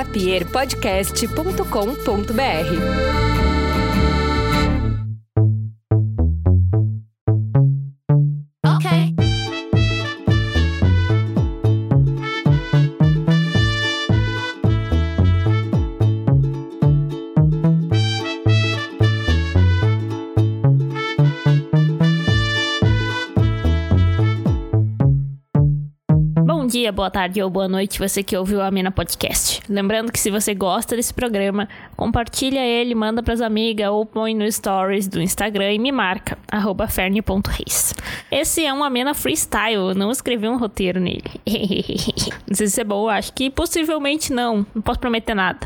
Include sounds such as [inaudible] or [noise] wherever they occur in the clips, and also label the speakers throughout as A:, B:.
A: lapierpodcast.com.br.
B: dia, boa tarde ou boa noite, você que ouviu a Mina Podcast. Lembrando que se você gosta desse programa, compartilha ele, manda pras amigas ou põe no stories do Instagram e me marca, arroba. Esse é um Amena Freestyle, eu não escrevi um roteiro nele. [laughs] não sei se é bom, acho que possivelmente não, não posso prometer nada.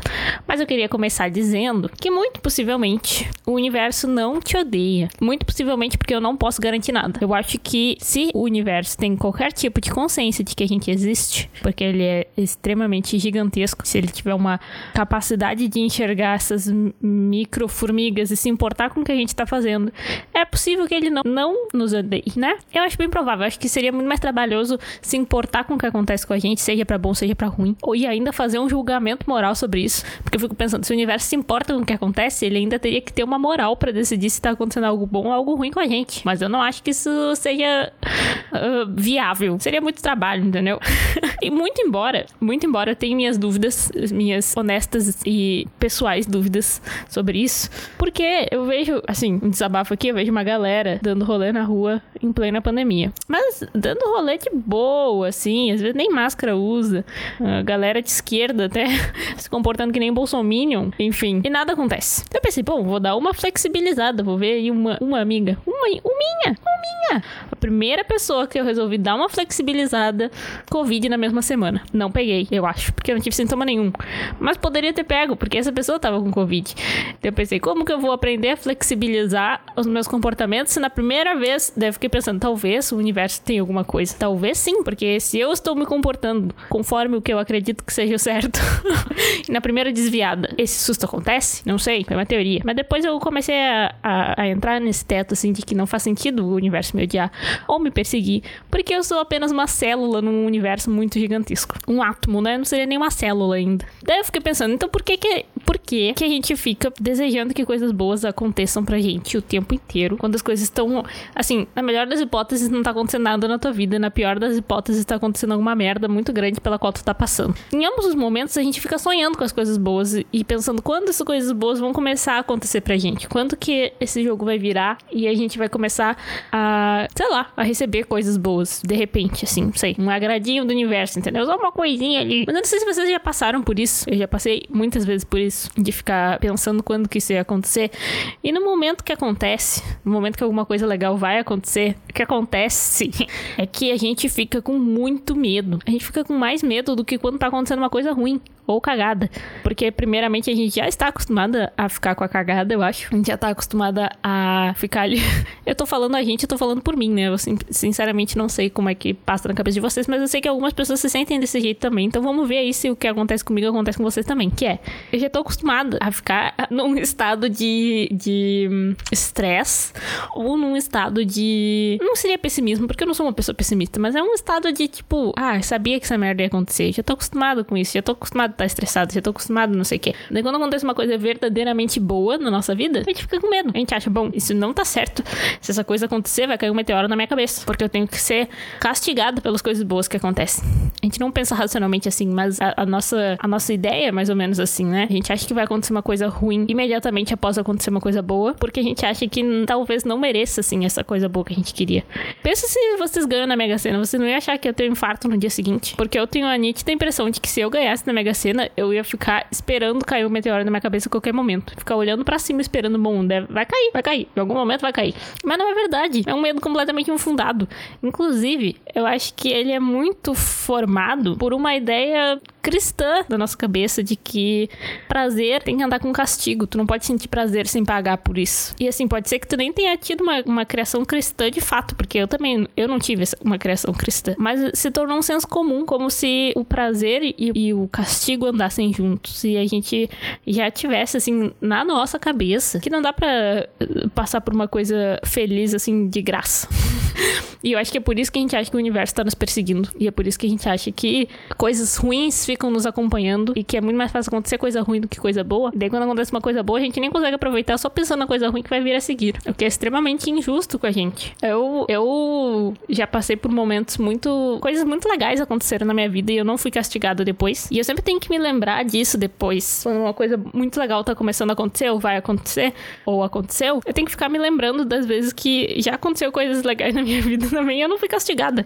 B: Mas eu queria começar dizendo que muito possivelmente o universo não te odeia. Muito possivelmente porque eu não posso garantir nada. Eu acho que se o universo tem qualquer tipo de consciência de que a gente existe, existe, porque ele é extremamente gigantesco. Se ele tiver uma capacidade de enxergar essas micro formigas e se importar com o que a gente está fazendo, é possível que ele não, não nos odeie, né? Eu acho bem provável. Eu acho que seria muito mais trabalhoso se importar com o que acontece com a gente, seja para bom, seja para ruim, ou e ainda fazer um julgamento moral sobre isso, porque eu fico pensando, se o universo se importa com o que acontece, ele ainda teria que ter uma moral para decidir se tá acontecendo algo bom ou algo ruim com a gente. Mas eu não acho que isso seja uh, viável. Seria muito trabalho, entendeu? [laughs] e muito embora, muito embora eu tenha minhas dúvidas, minhas honestas e pessoais dúvidas sobre isso, porque eu vejo, assim, um desabafo aqui, eu vejo uma galera dando rolê na rua em plena pandemia. Mas dando rolê de boa, assim, às vezes nem máscara usa. A galera de esquerda até [laughs] se comportando que nem Bolsominion, enfim. E nada acontece. Eu pensei, bom, vou dar uma flexibilizada, vou ver aí uma, uma amiga, uma, uma minha, uma minha. A primeira pessoa que eu resolvi dar uma flexibilizada, Covid na mesma semana. Não peguei, eu acho, porque eu não tive sintoma nenhum. Mas poderia ter pego, porque essa pessoa tava com Covid. Então eu pensei, como que eu vou aprender a flexibilizar os meus comportamentos se na primeira vez, deve fiquei pensando, talvez o universo tenha alguma coisa. Talvez sim, porque se eu estou me comportando conforme o que eu acredito que seja o certo, [laughs] na primeira desviada, esse susto acontece? Não sei, foi uma teoria. Mas depois eu comecei a, a, a entrar nesse teto, assim, de que não faz sentido o universo me odiar ou me perseguir, porque eu sou apenas uma célula num universo muito gigantesco. Um átomo, né? Não seria nem uma célula ainda. Daí eu fiquei pensando, então por que que, por que, que a gente fica desejando que coisas boas aconteçam pra gente o tempo inteiro, quando as coisas estão, assim, na melhor das hipóteses não tá acontecendo nada na tua vida, na pior das hipóteses tá acontecendo alguma merda muito grande pela qual tu tá passando. Em ambos os momentos a gente fica sonhando com as coisas boas e pensando quando essas coisas boas vão começar a acontecer pra gente, quando que esse jogo vai virar e a gente vai começar a, sei lá, a receber coisas boas, de repente, assim, sei, um agradinho do universo, entendeu? Só uma coisinha ali. Mas eu não sei se vocês já passaram por isso. Eu já passei muitas vezes por isso, de ficar pensando quando que isso ia acontecer. E no momento que acontece, no momento que alguma coisa legal vai acontecer, o que acontece [laughs] é que a gente fica com muito medo. A gente fica com mais medo do que quando tá acontecendo uma coisa ruim ou cagada. Porque, primeiramente, a gente já está acostumada a ficar com a cagada, eu acho. A gente já está acostumada a ficar ali. [laughs] eu tô falando a gente, eu tô falando por mim, né? Eu sinceramente não sei como é que passa na cabeça de vocês, mas eu sei que algumas pessoas se sentem desse jeito também. Então vamos ver aí se o que acontece comigo acontece com vocês também. Que é, eu já tô acostumada a ficar [laughs] num estado de estresse ou num estado de. Não seria pessimismo, porque eu não sou uma pessoa pessimista, mas é um estado de tipo, ah, sabia que essa merda ia acontecer. Já tô acostumado com isso, já tô acostumado tá estressado, já tô acostumado, não sei o quê. Daí quando acontece uma coisa verdadeiramente boa na nossa vida, a gente fica com medo. A gente acha, bom, isso não tá certo. Se essa coisa acontecer, vai cair um meteoro na minha cabeça. Porque eu tenho que ser castigado pelas coisas boas que acontecem. A gente não pensa racionalmente assim, mas a, a nossa, a nossa ideia é mais ou menos assim, né? A gente acha que vai acontecer uma coisa ruim imediatamente após acontecer uma coisa boa, porque a gente acha que talvez não mereça, assim, essa coisa boa que a gente queria. Pensa se vocês ganham na Mega Sena, você não ia achar que ter um infarto no dia seguinte. Porque eu tenho a nítida impressão de que se eu ganhasse na Mega Sena, cena, eu ia ficar esperando cair um meteoro na minha cabeça a qualquer momento. Ficar olhando para cima esperando, bom, deve... vai cair, vai cair. Em algum momento vai cair. Mas não é verdade. É um medo completamente infundado. Inclusive, eu acho que ele é muito formado por uma ideia cristã da nossa cabeça de que prazer tem que andar com castigo. Tu não pode sentir prazer sem pagar por isso. E assim, pode ser que tu nem tenha tido uma, uma criação cristã de fato, porque eu também, eu não tive uma criação cristã. Mas se tornou um senso comum, como se o prazer e, e o castigo contigo andassem juntos e a gente já tivesse, assim, na nossa cabeça que não dá para passar por uma coisa feliz, assim, de graça. [laughs] E eu acho que é por isso que a gente acha que o universo tá nos perseguindo. E é por isso que a gente acha que coisas ruins ficam nos acompanhando e que é muito mais fácil acontecer coisa ruim do que coisa boa. E daí quando acontece uma coisa boa, a gente nem consegue aproveitar só pensando na coisa ruim que vai vir a seguir. O que é extremamente injusto com a gente. Eu, eu já passei por momentos muito. coisas muito legais aconteceram na minha vida e eu não fui castigada depois. E eu sempre tenho que me lembrar disso depois. Quando uma coisa muito legal tá começando a acontecer, ou vai acontecer, ou aconteceu, eu tenho que ficar me lembrando das vezes que já aconteceu coisas legais na minha [laughs] vida também eu não fui castigada.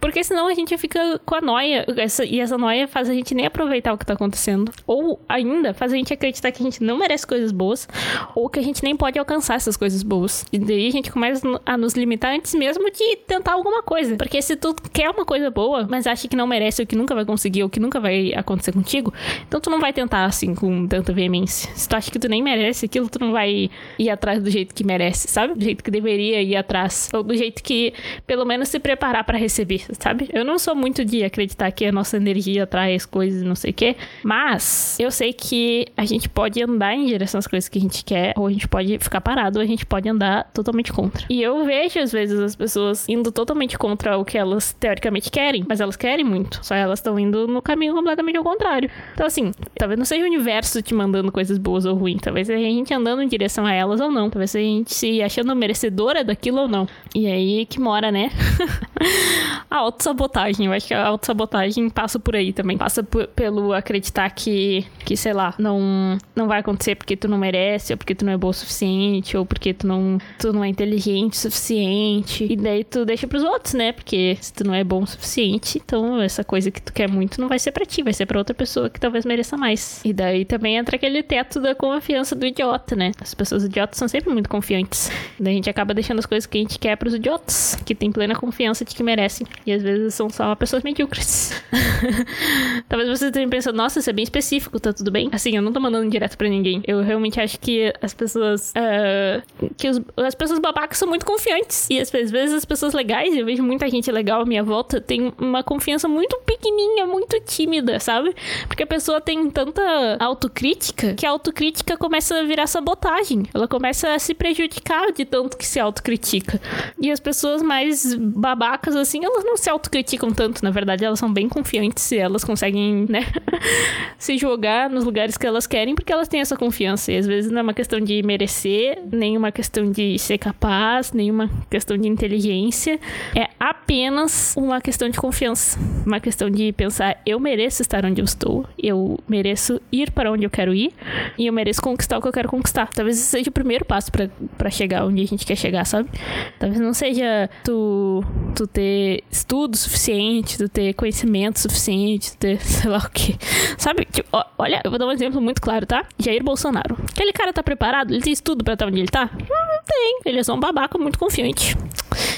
B: Porque senão a gente fica com a noia. E essa noia faz a gente nem aproveitar o que tá acontecendo. Ou ainda faz a gente acreditar que a gente não merece coisas boas, ou que a gente nem pode alcançar essas coisas boas. E daí a gente começa a nos limitar antes mesmo de tentar alguma coisa. Porque se tu quer uma coisa boa, mas acha que não merece, ou que nunca vai conseguir, ou que nunca vai acontecer contigo, então tu não vai tentar assim com tanta veemência. Se tu acha que tu nem merece aquilo, tu não vai ir atrás do jeito que merece, sabe? Do jeito que deveria ir atrás. Ou do jeito que, pelo menos, se preparar para receber, sabe? Eu não sou muito de acreditar que a nossa energia traz coisas não sei o quê, mas eu sei que a gente pode andar em direção às coisas que a gente quer, ou a gente pode ficar parado, ou a gente pode andar totalmente contra. E eu vejo, às vezes, as pessoas indo totalmente contra o que elas teoricamente querem, mas elas querem muito. Só elas estão indo no caminho completamente ao contrário. Então, assim, talvez não seja o universo te mandando coisas boas ou ruins. Talvez seja a gente andando em direção a elas ou não. Talvez seja a gente se achando merecedora daquilo ou não. E aí que mora, né? [laughs] it. A autossabotagem. Eu acho que a autossabotagem passa por aí também. Passa pelo acreditar que, que, sei lá, não, não vai acontecer porque tu não merece, ou porque tu não é boa o suficiente, ou porque tu não, tu não é inteligente o suficiente. E daí tu deixa pros outros, né? Porque se tu não é bom o suficiente, então essa coisa que tu quer muito não vai ser para ti, vai ser para outra pessoa que talvez mereça mais. E daí também entra aquele teto da confiança do idiota, né? As pessoas idiotas são sempre muito confiantes. Daí a gente acaba deixando as coisas que a gente quer pros idiotas, que tem plena confiança de que merecem. E às vezes são só pessoas medíocres. [laughs] talvez você tenha pensado, nossa, isso é bem específico, tá tudo bem? Assim, eu não tô mandando direto para ninguém. Eu realmente acho que as pessoas. Uh, que os, as pessoas babacas são muito confiantes. E às vezes as pessoas legais, eu vejo muita gente legal à minha volta, tem uma confiança muito pequenininha, muito tímida, sabe? Porque a pessoa tem tanta autocrítica que a autocrítica começa a virar sabotagem. Ela começa a se prejudicar de tanto que se autocritica. E as pessoas mais babacas, assim, elas não se autocriticam tanto, na verdade, elas são bem confiantes e elas conseguem, né, [laughs] se jogar nos lugares que elas querem porque elas têm essa confiança. E às vezes não é uma questão de merecer, nem uma questão de ser capaz, nem uma questão de inteligência. É apenas uma questão de confiança. Uma questão de pensar, eu mereço estar onde eu estou, eu mereço ir para onde eu quero ir e eu mereço conquistar o que eu quero conquistar. Talvez esse seja o primeiro passo para chegar onde a gente quer chegar, sabe? Talvez não seja tu, tu ter estudo suficiente, tu ter conhecimento suficiente, tu ter [laughs] sei lá o que. Sabe? Tipo, olha, eu vou dar um exemplo muito claro, tá? Jair Bolsonaro. Aquele cara tá preparado? Ele tem estudo para estar onde ele tá? Não tem. Ele é só um babaca muito confiante.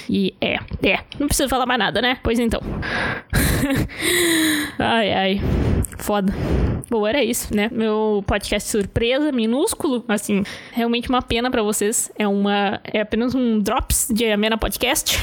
B: E é, é. Não preciso falar mais nada, né? Pois então. [laughs] ai, ai. Foda. Bom, era isso, né? Meu podcast surpresa, minúsculo, assim, realmente uma pena para vocês. É uma é apenas um drops de Amena Podcast.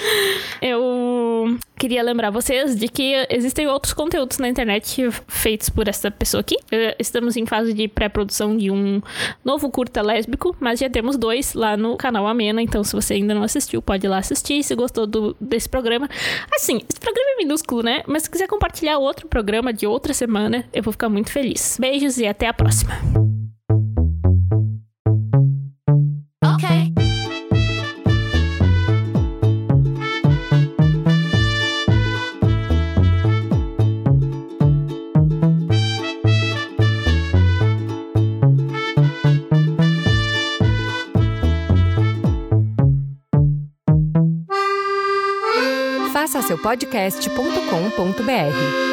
B: [laughs] Eu queria lembrar vocês de que existem outros conteúdos na internet feitos por essa pessoa aqui. Estamos em fase de pré-produção de um novo curta lésbico, mas já temos dois lá no canal Amena, então se você ainda não assistiu, pode ir lá assistir. Se gostou do, desse programa, assim, esse programa é minúsculo, né? Mas se quiser compartilhar outro programa de outra semana, eu vou ficar muito feliz. Beijos e até a próxima. Ok.
A: Faça seu podcast.com.br